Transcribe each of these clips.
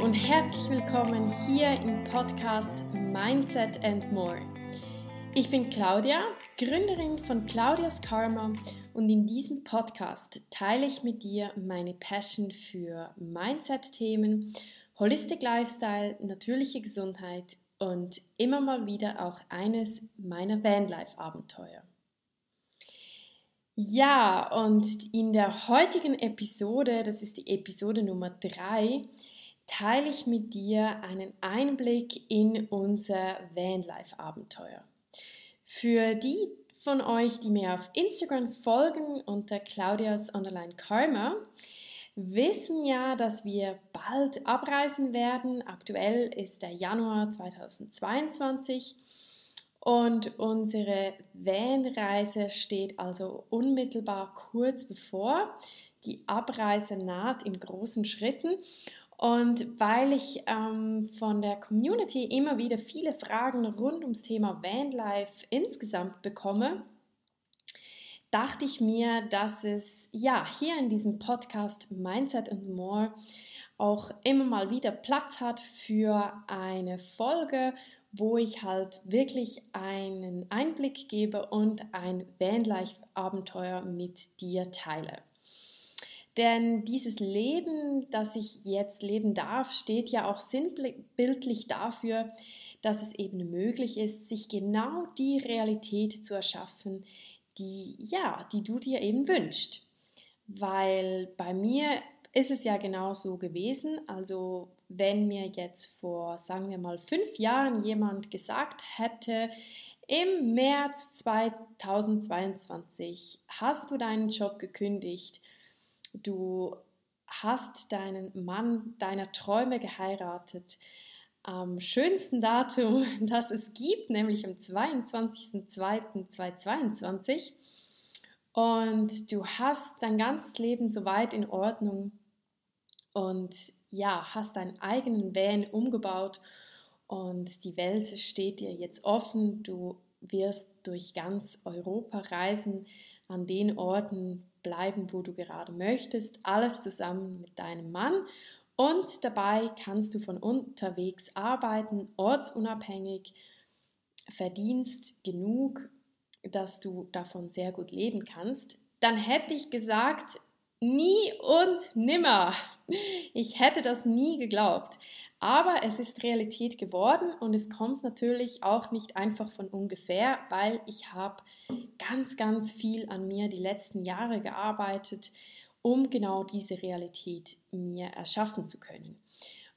und herzlich willkommen hier im Podcast Mindset and More. Ich bin Claudia, Gründerin von Claudias Karma und in diesem Podcast teile ich mit dir meine Passion für Mindset-Themen, Holistic Lifestyle, natürliche Gesundheit und immer mal wieder auch eines meiner Vanlife-Abenteuer. Ja, und in der heutigen Episode, das ist die Episode Nummer 3, teile ich mit dir einen Einblick in unser Vanlife-Abenteuer. Für die von euch, die mir auf Instagram folgen unter Claudias Underline Karma, wissen ja, dass wir bald abreisen werden. Aktuell ist der Januar 2022 und unsere Van-Reise steht also unmittelbar kurz bevor. Die Abreise naht in großen Schritten. Und weil ich ähm, von der Community immer wieder viele Fragen rund ums Thema Vanlife insgesamt bekomme, dachte ich mir, dass es ja hier in diesem Podcast Mindset and More auch immer mal wieder Platz hat für eine Folge, wo ich halt wirklich einen Einblick gebe und ein Vanlife-Abenteuer mit dir teile. Denn dieses Leben, das ich jetzt leben darf, steht ja auch sinnbildlich dafür, dass es eben möglich ist, sich genau die Realität zu erschaffen, die ja, die du dir eben wünschst. Weil bei mir ist es ja genau so gewesen. Also wenn mir jetzt vor, sagen wir mal, fünf Jahren jemand gesagt hätte, im März 2022 hast du deinen Job gekündigt, du hast deinen Mann deiner Träume geheiratet, am schönsten Datum, das es gibt, nämlich am 22.02.2022. Und du hast dein ganzes Leben soweit in Ordnung und ja, hast deinen eigenen Van umgebaut und die Welt steht dir jetzt offen. Du wirst durch ganz Europa reisen, an den Orten bleiben, wo du gerade möchtest, alles zusammen mit deinem Mann. Und dabei kannst du von unterwegs arbeiten, ortsunabhängig, verdienst genug, dass du davon sehr gut leben kannst. Dann hätte ich gesagt, Nie und nimmer. Ich hätte das nie geglaubt. Aber es ist Realität geworden und es kommt natürlich auch nicht einfach von ungefähr, weil ich habe ganz, ganz viel an mir die letzten Jahre gearbeitet, um genau diese Realität mir erschaffen zu können.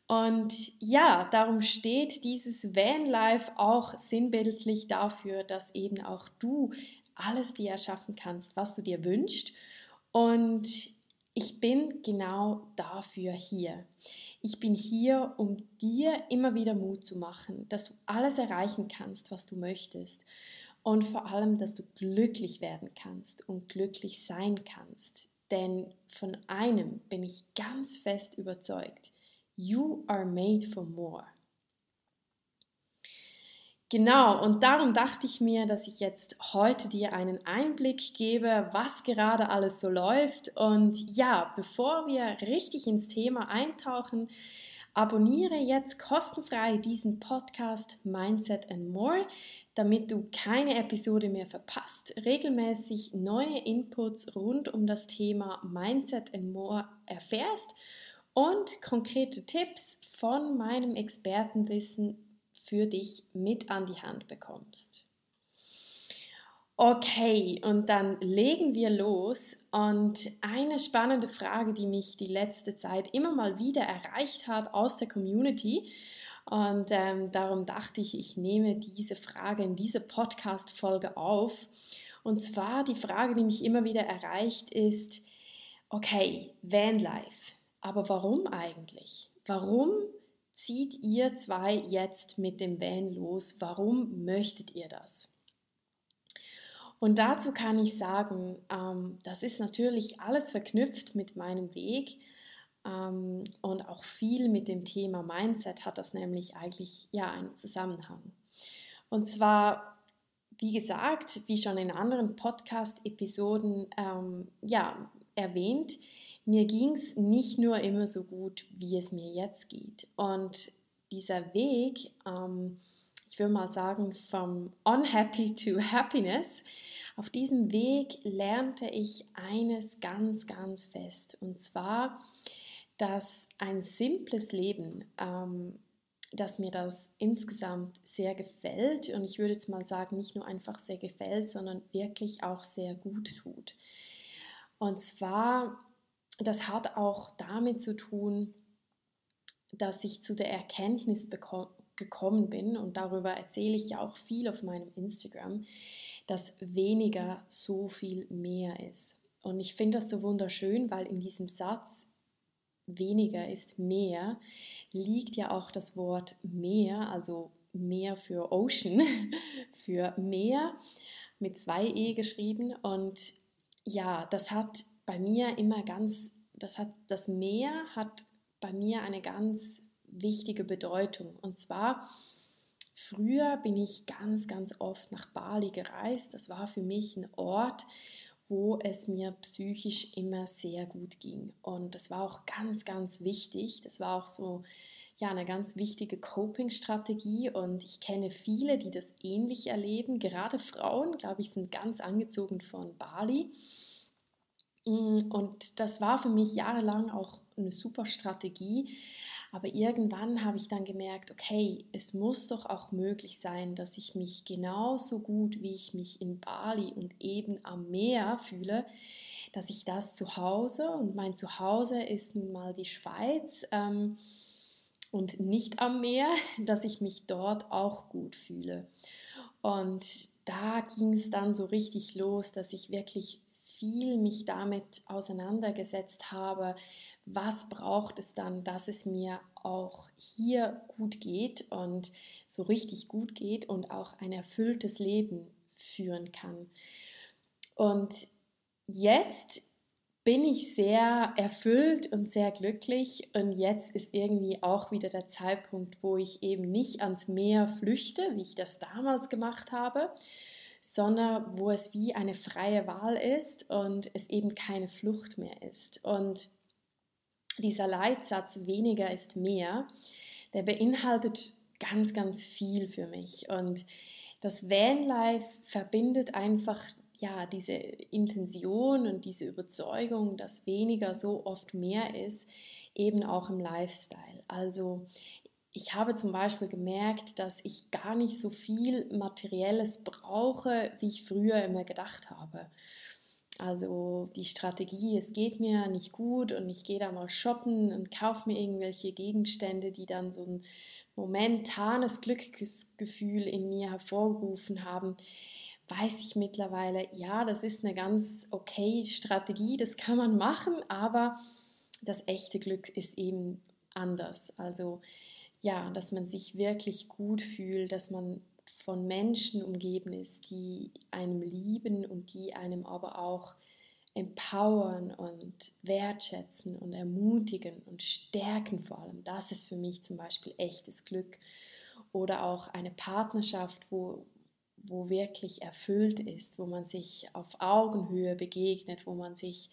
Und ja, darum steht dieses Vanlife auch sinnbildlich dafür, dass eben auch du alles dir erschaffen kannst, was du dir wünschst und ich bin genau dafür hier. Ich bin hier, um dir immer wieder Mut zu machen, dass du alles erreichen kannst, was du möchtest. Und vor allem, dass du glücklich werden kannst und glücklich sein kannst. Denn von einem bin ich ganz fest überzeugt. You are made for more. Genau, und darum dachte ich mir, dass ich jetzt heute dir einen Einblick gebe, was gerade alles so läuft. Und ja, bevor wir richtig ins Thema eintauchen, abonniere jetzt kostenfrei diesen Podcast Mindset and More, damit du keine Episode mehr verpasst, regelmäßig neue Inputs rund um das Thema Mindset and More erfährst und konkrete Tipps von meinem Expertenwissen für dich mit an die Hand bekommst. Okay, und dann legen wir los. Und eine spannende Frage, die mich die letzte Zeit immer mal wieder erreicht hat aus der Community. Und ähm, darum dachte ich, ich nehme diese Frage in diese Podcast-Folge auf. Und zwar die Frage, die mich immer wieder erreicht, ist, okay, Vanlife, aber warum eigentlich? Warum zieht ihr zwei jetzt mit dem Van los? Warum möchtet ihr das? Und dazu kann ich sagen, ähm, das ist natürlich alles verknüpft mit meinem Weg ähm, und auch viel mit dem Thema Mindset hat das nämlich eigentlich ja einen Zusammenhang. Und zwar, wie gesagt, wie schon in anderen Podcast-Episoden ähm, ja, erwähnt, mir ging es nicht nur immer so gut, wie es mir jetzt geht. Und dieser Weg, ähm, ich würde mal sagen, vom Unhappy to Happiness, auf diesem Weg lernte ich eines ganz, ganz fest. Und zwar, dass ein simples Leben, ähm, dass mir das insgesamt sehr gefällt und ich würde jetzt mal sagen, nicht nur einfach sehr gefällt, sondern wirklich auch sehr gut tut. Und zwar, das hat auch damit zu tun, dass ich zu der Erkenntnis gekommen bin und darüber erzähle ich ja auch viel auf meinem Instagram, dass weniger so viel mehr ist. Und ich finde das so wunderschön, weil in diesem Satz weniger ist mehr liegt ja auch das Wort Meer, also Meer für Ocean, für Meer mit zwei E geschrieben. Und ja, das hat bei mir immer ganz, das hat, das Meer hat bei mir eine ganz wichtige Bedeutung. Und zwar, früher bin ich ganz, ganz oft nach Bali gereist. Das war für mich ein Ort, wo es mir psychisch immer sehr gut ging. Und das war auch ganz, ganz wichtig. Das war auch so ja, eine ganz wichtige Coping-Strategie und ich kenne viele, die das ähnlich erleben. Gerade Frauen, glaube ich, sind ganz angezogen von Bali. Mm, und das war für mich jahrelang auch eine super Strategie. Aber irgendwann habe ich dann gemerkt, okay, es muss doch auch möglich sein, dass ich mich genauso gut, wie ich mich in Bali und eben am Meer fühle, dass ich das zu Hause und mein Zuhause ist nun mal die Schweiz ähm, und nicht am Meer, dass ich mich dort auch gut fühle. Und da ging es dann so richtig los, dass ich wirklich viel mich damit auseinandergesetzt habe, was braucht es dann, dass es mir auch hier gut geht und so richtig gut geht und auch ein erfülltes Leben führen kann. Und jetzt bin ich sehr erfüllt und sehr glücklich und jetzt ist irgendwie auch wieder der Zeitpunkt, wo ich eben nicht ans Meer flüchte, wie ich das damals gemacht habe, sondern wo es wie eine freie Wahl ist und es eben keine Flucht mehr ist. Und dieser Leitsatz weniger ist mehr, der beinhaltet ganz, ganz viel für mich. Und das Vanlife verbindet einfach ja diese Intention und diese Überzeugung, dass weniger so oft mehr ist, eben auch im Lifestyle. Also ich habe zum Beispiel gemerkt, dass ich gar nicht so viel Materielles brauche, wie ich früher immer gedacht habe. Also die Strategie, es geht mir nicht gut und ich gehe da mal shoppen und kaufe mir irgendwelche Gegenstände, die dann so ein momentanes Glücksgefühl in mir hervorgerufen haben, weiß ich mittlerweile, ja, das ist eine ganz okay Strategie, das kann man machen, aber das echte Glück ist eben anders. Also ja, dass man sich wirklich gut fühlt, dass man von Menschen umgeben ist, die einem lieben und die einem aber auch empowern und wertschätzen und ermutigen und stärken vor allem. Das ist für mich zum Beispiel echtes Glück. Oder auch eine Partnerschaft, wo, wo wirklich erfüllt ist, wo man sich auf Augenhöhe begegnet, wo man sich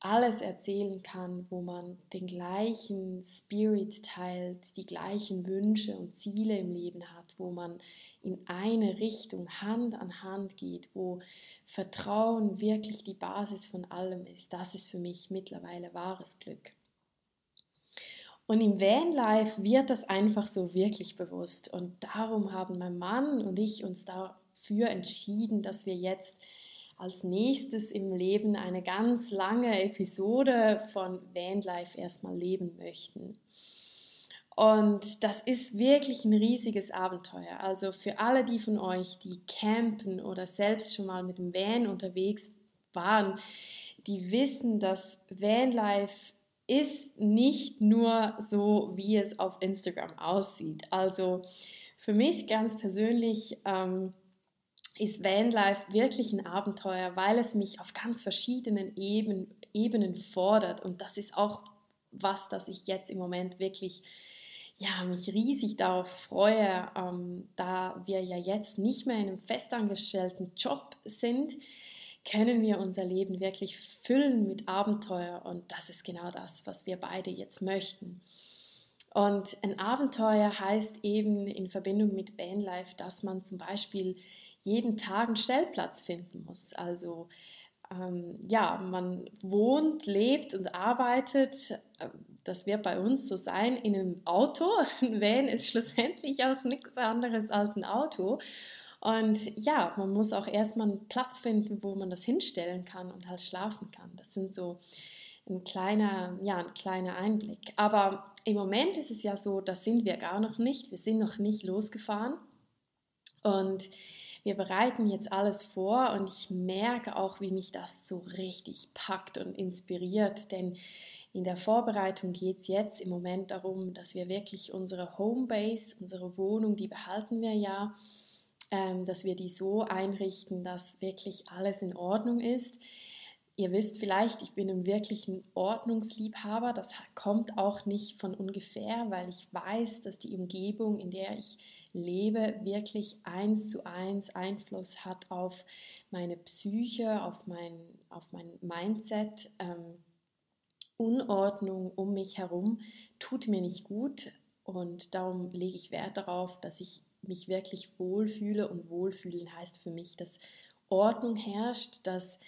alles erzählen kann, wo man den gleichen Spirit teilt, die gleichen Wünsche und Ziele im Leben hat, wo man in eine Richtung Hand an Hand geht, wo Vertrauen wirklich die Basis von allem ist. Das ist für mich mittlerweile wahres Glück. Und im Vanlife wird das einfach so wirklich bewusst. Und darum haben mein Mann und ich uns dafür entschieden, dass wir jetzt als nächstes im Leben eine ganz lange Episode von Vanlife erstmal leben möchten. Und das ist wirklich ein riesiges Abenteuer. Also für alle die von euch, die campen oder selbst schon mal mit dem Van unterwegs waren, die wissen, dass Vanlife ist nicht nur so, wie es auf Instagram aussieht. Also für mich ganz persönlich ähm, ist Vanlife wirklich ein Abenteuer, weil es mich auf ganz verschiedenen Eben, Ebenen fordert. Und das ist auch was, das ich jetzt im Moment wirklich ja, mich riesig darauf freue, ähm, da wir ja jetzt nicht mehr in einem festangestellten Job sind, können wir unser Leben wirklich füllen mit Abenteuer und das ist genau das, was wir beide jetzt möchten. Und ein Abenteuer heißt eben in Verbindung mit Vanlife, dass man zum Beispiel jeden Tag einen Stellplatz finden muss. Also ähm, ja, man wohnt, lebt und arbeitet, äh, das wird bei uns so sein, in einem Auto. Ein Van ist schlussendlich auch nichts anderes als ein Auto. Und ja, man muss auch erstmal einen Platz finden, wo man das hinstellen kann und halt schlafen kann. Das sind so ein kleiner, ja, ein kleiner Einblick. Aber im Moment ist es ja so, das sind wir gar noch nicht. Wir sind noch nicht losgefahren. Und wir bereiten jetzt alles vor und ich merke auch, wie mich das so richtig packt und inspiriert, denn in der Vorbereitung geht es jetzt im Moment darum, dass wir wirklich unsere Homebase, unsere Wohnung, die behalten wir ja, ähm, dass wir die so einrichten, dass wirklich alles in Ordnung ist. Ihr wisst vielleicht, ich bin ein wirklich ein Ordnungsliebhaber. Das kommt auch nicht von ungefähr, weil ich weiß, dass die Umgebung, in der ich lebe, wirklich eins zu eins Einfluss hat auf meine Psyche, auf mein, auf mein Mindset. Ähm, Unordnung um mich herum tut mir nicht gut und darum lege ich Wert darauf, dass ich mich wirklich wohlfühle und wohlfühlen heißt für mich, dass Ordnung herrscht, dass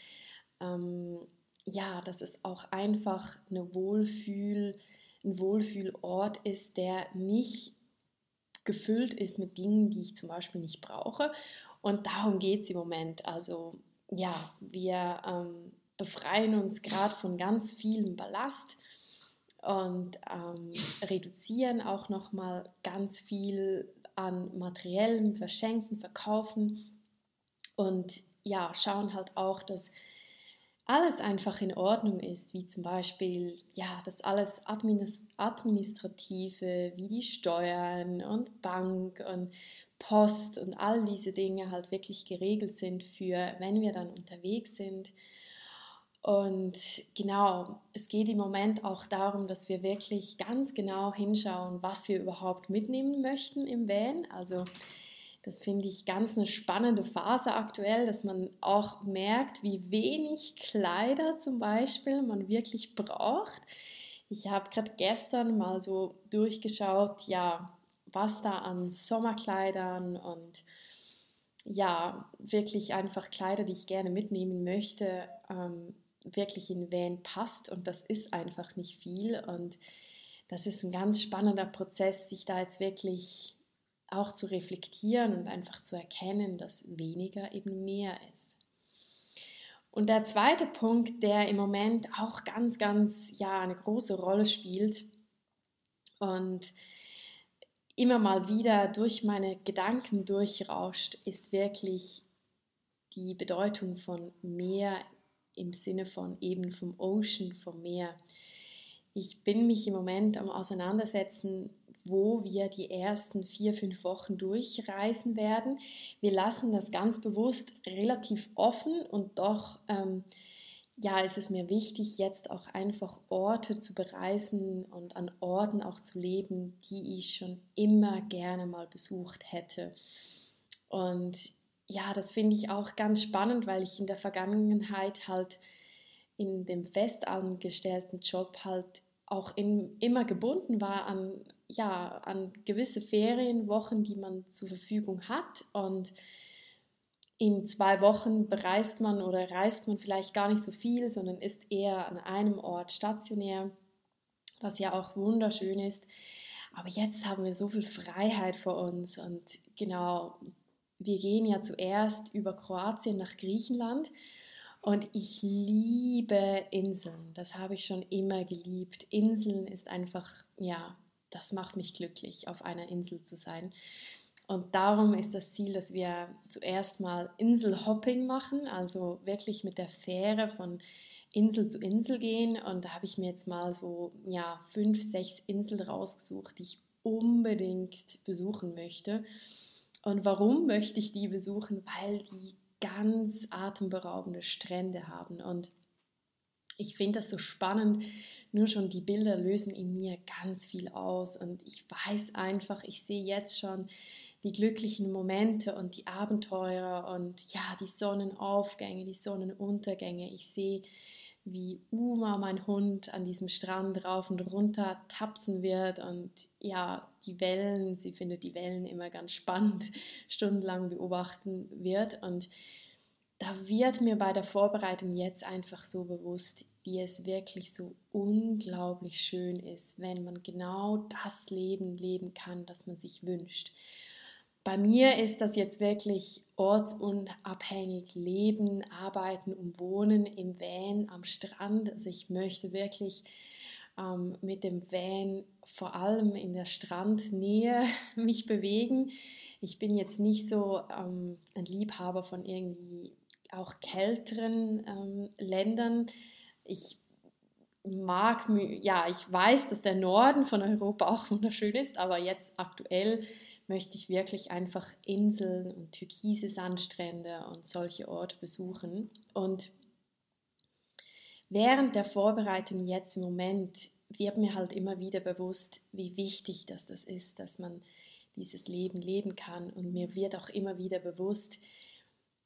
ähm, ja, dass es auch einfach eine Wohlfühl, ein Wohlfühlort ist, der nicht gefüllt ist mit Dingen, die ich zum Beispiel nicht brauche. Und darum geht es im Moment. Also ja, wir ähm, befreien uns gerade von ganz vielem Ballast und ähm, reduzieren auch nochmal ganz viel an materiellem Verschenken, Verkaufen und ja, schauen halt auch, dass alles einfach in Ordnung ist, wie zum Beispiel, ja, dass alles Administrative, wie die Steuern und Bank und Post und all diese Dinge halt wirklich geregelt sind für, wenn wir dann unterwegs sind. Und genau, es geht im Moment auch darum, dass wir wirklich ganz genau hinschauen, was wir überhaupt mitnehmen möchten im Van. Also das finde ich ganz eine spannende Phase aktuell, dass man auch merkt, wie wenig Kleider zum Beispiel man wirklich braucht. Ich habe gerade gestern mal so durchgeschaut, ja, was da an Sommerkleidern und ja, wirklich einfach Kleider, die ich gerne mitnehmen möchte, ähm, wirklich in Van passt. Und das ist einfach nicht viel. Und das ist ein ganz spannender Prozess, sich da jetzt wirklich auch zu reflektieren und einfach zu erkennen, dass weniger eben mehr ist. Und der zweite Punkt, der im Moment auch ganz, ganz, ja, eine große Rolle spielt und immer mal wieder durch meine Gedanken durchrauscht, ist wirklich die Bedeutung von Meer im Sinne von eben vom Ocean, vom Meer. Ich bin mich im Moment am Auseinandersetzen wo wir die ersten vier, fünf Wochen durchreisen werden. Wir lassen das ganz bewusst relativ offen und doch ähm, ja, ist es mir wichtig, jetzt auch einfach Orte zu bereisen und an Orten auch zu leben, die ich schon immer gerne mal besucht hätte. Und ja, das finde ich auch ganz spannend, weil ich in der Vergangenheit halt in dem festangestellten Job halt auch in, immer gebunden war an, ja, an gewisse Ferienwochen, die man zur Verfügung hat. Und in zwei Wochen bereist man oder reist man vielleicht gar nicht so viel, sondern ist eher an einem Ort stationär, was ja auch wunderschön ist. Aber jetzt haben wir so viel Freiheit vor uns und genau, wir gehen ja zuerst über Kroatien nach Griechenland und ich liebe Inseln. Das habe ich schon immer geliebt. Inseln ist einfach, ja, das macht mich glücklich, auf einer Insel zu sein. Und darum ist das Ziel, dass wir zuerst mal Inselhopping machen, also wirklich mit der Fähre von Insel zu Insel gehen. Und da habe ich mir jetzt mal so ja, fünf, sechs Inseln rausgesucht, die ich unbedingt besuchen möchte. Und warum möchte ich die besuchen? Weil die ganz atemberaubende Strände haben. Und ich finde das so spannend. Nur schon die Bilder lösen in mir ganz viel aus. Und ich weiß einfach, ich sehe jetzt schon die glücklichen Momente und die Abenteuer und ja, die Sonnenaufgänge, die Sonnenuntergänge. Ich sehe, wie Uma, mein Hund, an diesem Strand rauf und runter tapsen wird und ja, die Wellen, sie findet die Wellen immer ganz spannend, stundenlang beobachten wird und da wird mir bei der Vorbereitung jetzt einfach so bewusst, wie es wirklich so unglaublich schön ist, wenn man genau das Leben leben kann, das man sich wünscht. Bei mir ist das jetzt wirklich ortsunabhängig leben, arbeiten und wohnen im Van am Strand. Also ich möchte wirklich ähm, mit dem Van vor allem in der Strandnähe mich bewegen. Ich bin jetzt nicht so ähm, ein Liebhaber von irgendwie auch kälteren ähm, Ländern. Ich mag, ja, ich weiß, dass der Norden von Europa auch wunderschön ist, aber jetzt aktuell möchte ich wirklich einfach Inseln und türkise Sandstrände und solche Orte besuchen. Und während der Vorbereitung jetzt im Moment wird mir halt immer wieder bewusst, wie wichtig das, das ist, dass man dieses Leben leben kann. Und mir wird auch immer wieder bewusst,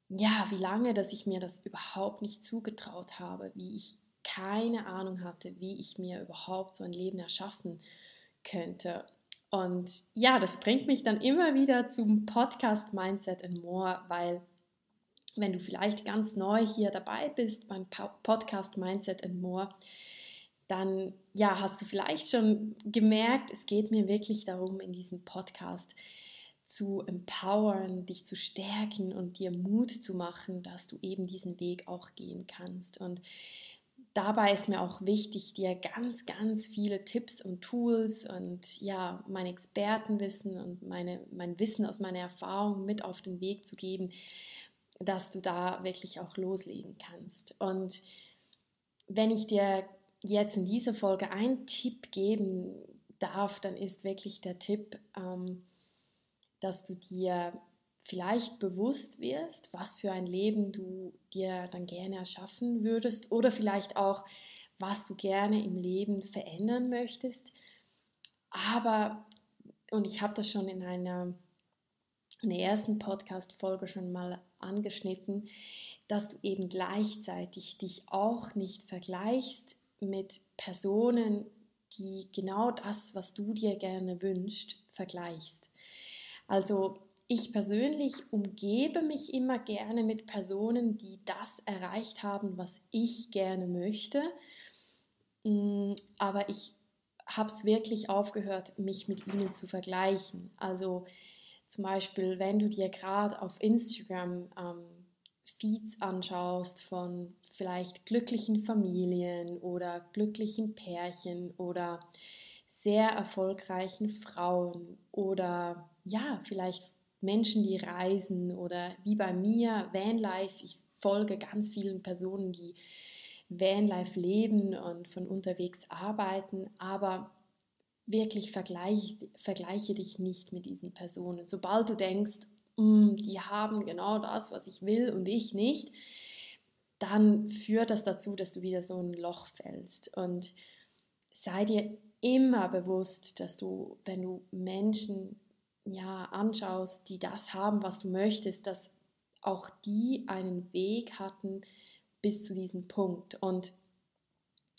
ja, wie lange, dass ich mir das überhaupt nicht zugetraut habe, wie ich keine Ahnung hatte, wie ich mir überhaupt so ein Leben erschaffen könnte. Und ja, das bringt mich dann immer wieder zum Podcast Mindset and More, weil wenn du vielleicht ganz neu hier dabei bist beim Podcast Mindset and More, dann ja, hast du vielleicht schon gemerkt, es geht mir wirklich darum, in diesem Podcast zu empowern, dich zu stärken und dir Mut zu machen, dass du eben diesen Weg auch gehen kannst. Und dabei ist mir auch wichtig, dir ganz, ganz viele Tipps und Tools und ja, mein Expertenwissen und meine, mein Wissen aus meiner Erfahrung mit auf den Weg zu geben, dass du da wirklich auch loslegen kannst. Und wenn ich dir jetzt in dieser Folge einen Tipp geben darf, dann ist wirklich der Tipp, ähm, dass du dir vielleicht bewusst wirst, was für ein Leben du dir dann gerne erschaffen würdest oder vielleicht auch, was du gerne im Leben verändern möchtest. Aber, und ich habe das schon in einer in der ersten Podcast-Folge schon mal angeschnitten, dass du eben gleichzeitig dich auch nicht vergleichst mit Personen, die genau das, was du dir gerne wünschst, vergleichst. Also ich persönlich umgebe mich immer gerne mit Personen, die das erreicht haben, was ich gerne möchte. Mm, aber ich habe es wirklich aufgehört, mich mit ihnen zu vergleichen. Also zum Beispiel, wenn du dir gerade auf Instagram ähm, Feeds anschaust von vielleicht glücklichen Familien oder glücklichen Pärchen oder sehr erfolgreichen Frauen oder ja, vielleicht Menschen, die reisen oder wie bei mir Vanlife. Ich folge ganz vielen Personen, die Vanlife leben und von unterwegs arbeiten, aber wirklich vergleiche, vergleiche dich nicht mit diesen Personen. Sobald du denkst, mm, die haben genau das, was ich will und ich nicht, dann führt das dazu, dass du wieder so ein Loch fällst. Und sei dir immer bewusst, dass du, wenn du Menschen ja, anschaust, die das haben, was du möchtest, dass auch die einen Weg hatten bis zu diesem Punkt. Und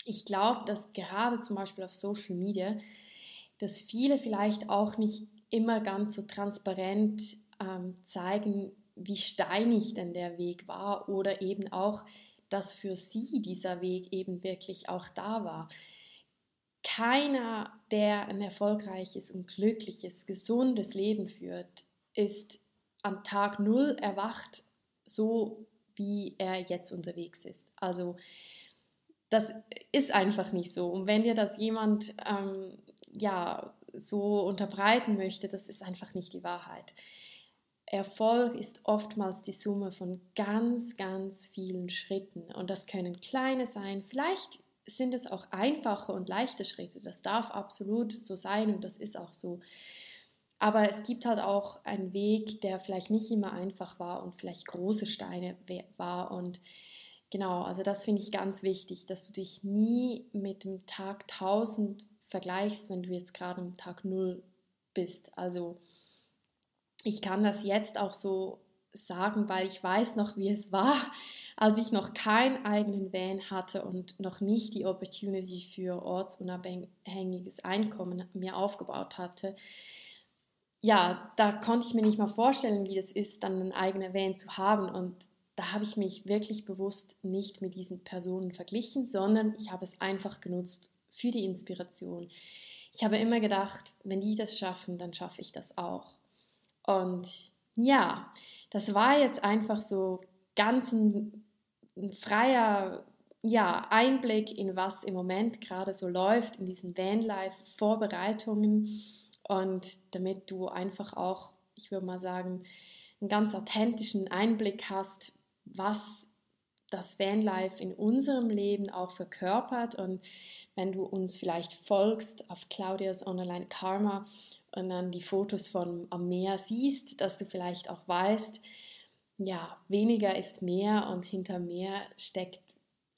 ich glaube, dass gerade zum Beispiel auf Social Media, dass viele vielleicht auch nicht immer ganz so transparent ähm, zeigen, wie steinig denn der Weg war oder eben auch, dass für sie dieser Weg eben wirklich auch da war keiner, der ein erfolgreiches und glückliches, gesundes Leben führt, ist am Tag Null erwacht, so wie er jetzt unterwegs ist. Also das ist einfach nicht so. Und wenn dir das jemand ähm, ja so unterbreiten möchte, das ist einfach nicht die Wahrheit. Erfolg ist oftmals die Summe von ganz, ganz vielen Schritten. Und das können kleine sein. Vielleicht sind es auch einfache und leichte Schritte. Das darf absolut so sein und das ist auch so. Aber es gibt halt auch einen Weg, der vielleicht nicht immer einfach war und vielleicht große Steine war. Und genau, also das finde ich ganz wichtig, dass du dich nie mit dem Tag 1000 vergleichst, wenn du jetzt gerade am Tag 0 bist. Also ich kann das jetzt auch so sagen, weil ich weiß noch, wie es war, als ich noch keinen eigenen Van hatte und noch nicht die Opportunity für ortsunabhängiges Einkommen mir aufgebaut hatte. Ja, da konnte ich mir nicht mal vorstellen, wie das ist, dann einen eigenen Van zu haben. Und da habe ich mich wirklich bewusst nicht mit diesen Personen verglichen, sondern ich habe es einfach genutzt für die Inspiration. Ich habe immer gedacht, wenn die das schaffen, dann schaffe ich das auch. Und ja, das war jetzt einfach so ganz ein, ein freier ja, Einblick in was im Moment gerade so läuft in diesen Vanlife-Vorbereitungen. Und damit du einfach auch, ich würde mal sagen, einen ganz authentischen Einblick hast, was das Vanlife in unserem Leben auch verkörpert. Und wenn du uns vielleicht folgst auf Claudias Online Karma und dann die Fotos von am Meer siehst, dass du vielleicht auch weißt, ja, weniger ist mehr und hinter mehr steckt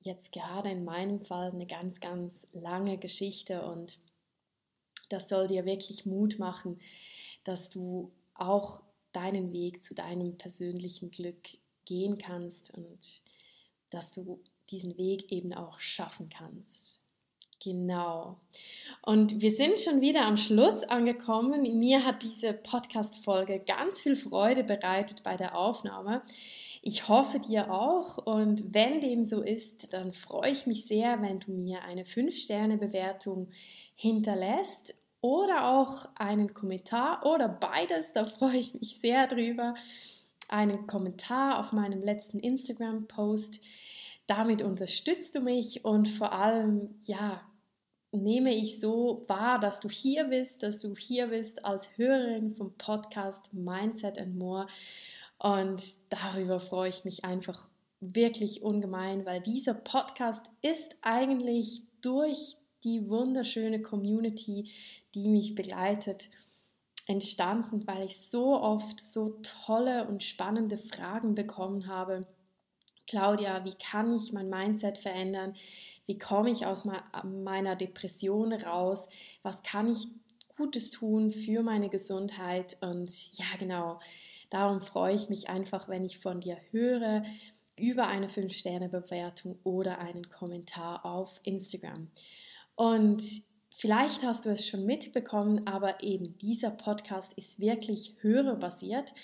jetzt gerade in meinem Fall eine ganz, ganz lange Geschichte. Und das soll dir wirklich Mut machen, dass du auch deinen Weg zu deinem persönlichen Glück gehen kannst. Und dass du diesen Weg eben auch schaffen kannst. Genau. Und wir sind schon wieder am Schluss angekommen. Mir hat diese Podcast-Folge ganz viel Freude bereitet bei der Aufnahme. Ich hoffe dir auch. Und wenn dem so ist, dann freue ich mich sehr, wenn du mir eine 5-Sterne-Bewertung hinterlässt oder auch einen Kommentar oder beides. Da freue ich mich sehr drüber. Einen Kommentar auf meinem letzten Instagram-Post. Damit unterstützt du mich und vor allem, ja, nehme ich so wahr, dass du hier bist, dass du hier bist als Hörerin vom Podcast Mindset and More. Und darüber freue ich mich einfach wirklich ungemein, weil dieser Podcast ist eigentlich durch die wunderschöne Community, die mich begleitet, entstanden, weil ich so oft so tolle und spannende Fragen bekommen habe. Claudia, wie kann ich mein Mindset verändern? Wie komme ich aus meiner Depression raus? Was kann ich Gutes tun für meine Gesundheit? Und ja, genau, darum freue ich mich einfach, wenn ich von dir höre über eine 5-Sterne-Bewertung oder einen Kommentar auf Instagram. Und vielleicht hast du es schon mitbekommen, aber eben dieser Podcast ist wirklich hörerbasiert.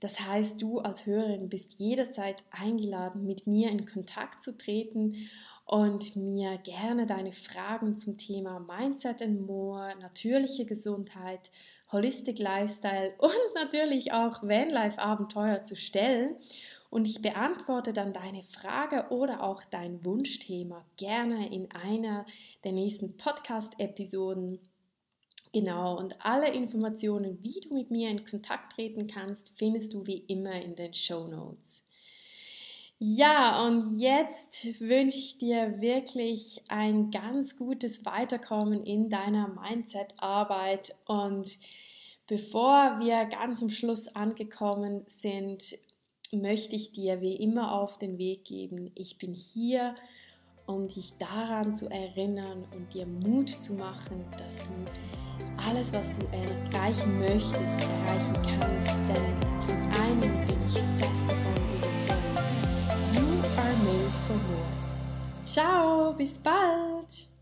Das heißt, du als Hörerin bist jederzeit eingeladen, mit mir in Kontakt zu treten und mir gerne deine Fragen zum Thema Mindset and More, natürliche Gesundheit, Holistic Lifestyle und natürlich auch Vanlife Abenteuer zu stellen. Und ich beantworte dann deine Frage oder auch dein Wunschthema gerne in einer der nächsten Podcast-Episoden. Genau, und alle Informationen, wie du mit mir in Kontakt treten kannst, findest du wie immer in den Show Notes. Ja, und jetzt wünsche ich dir wirklich ein ganz gutes Weiterkommen in deiner Mindset-Arbeit. Und bevor wir ganz am Schluss angekommen sind, möchte ich dir wie immer auf den Weg geben. Ich bin hier, um dich daran zu erinnern und dir Mut zu machen, dass du alles, was du erreichen möchtest, erreichen kannst. Denn von einem bin ich fest davon überzeugt. You are made for more. Ciao, bis bald!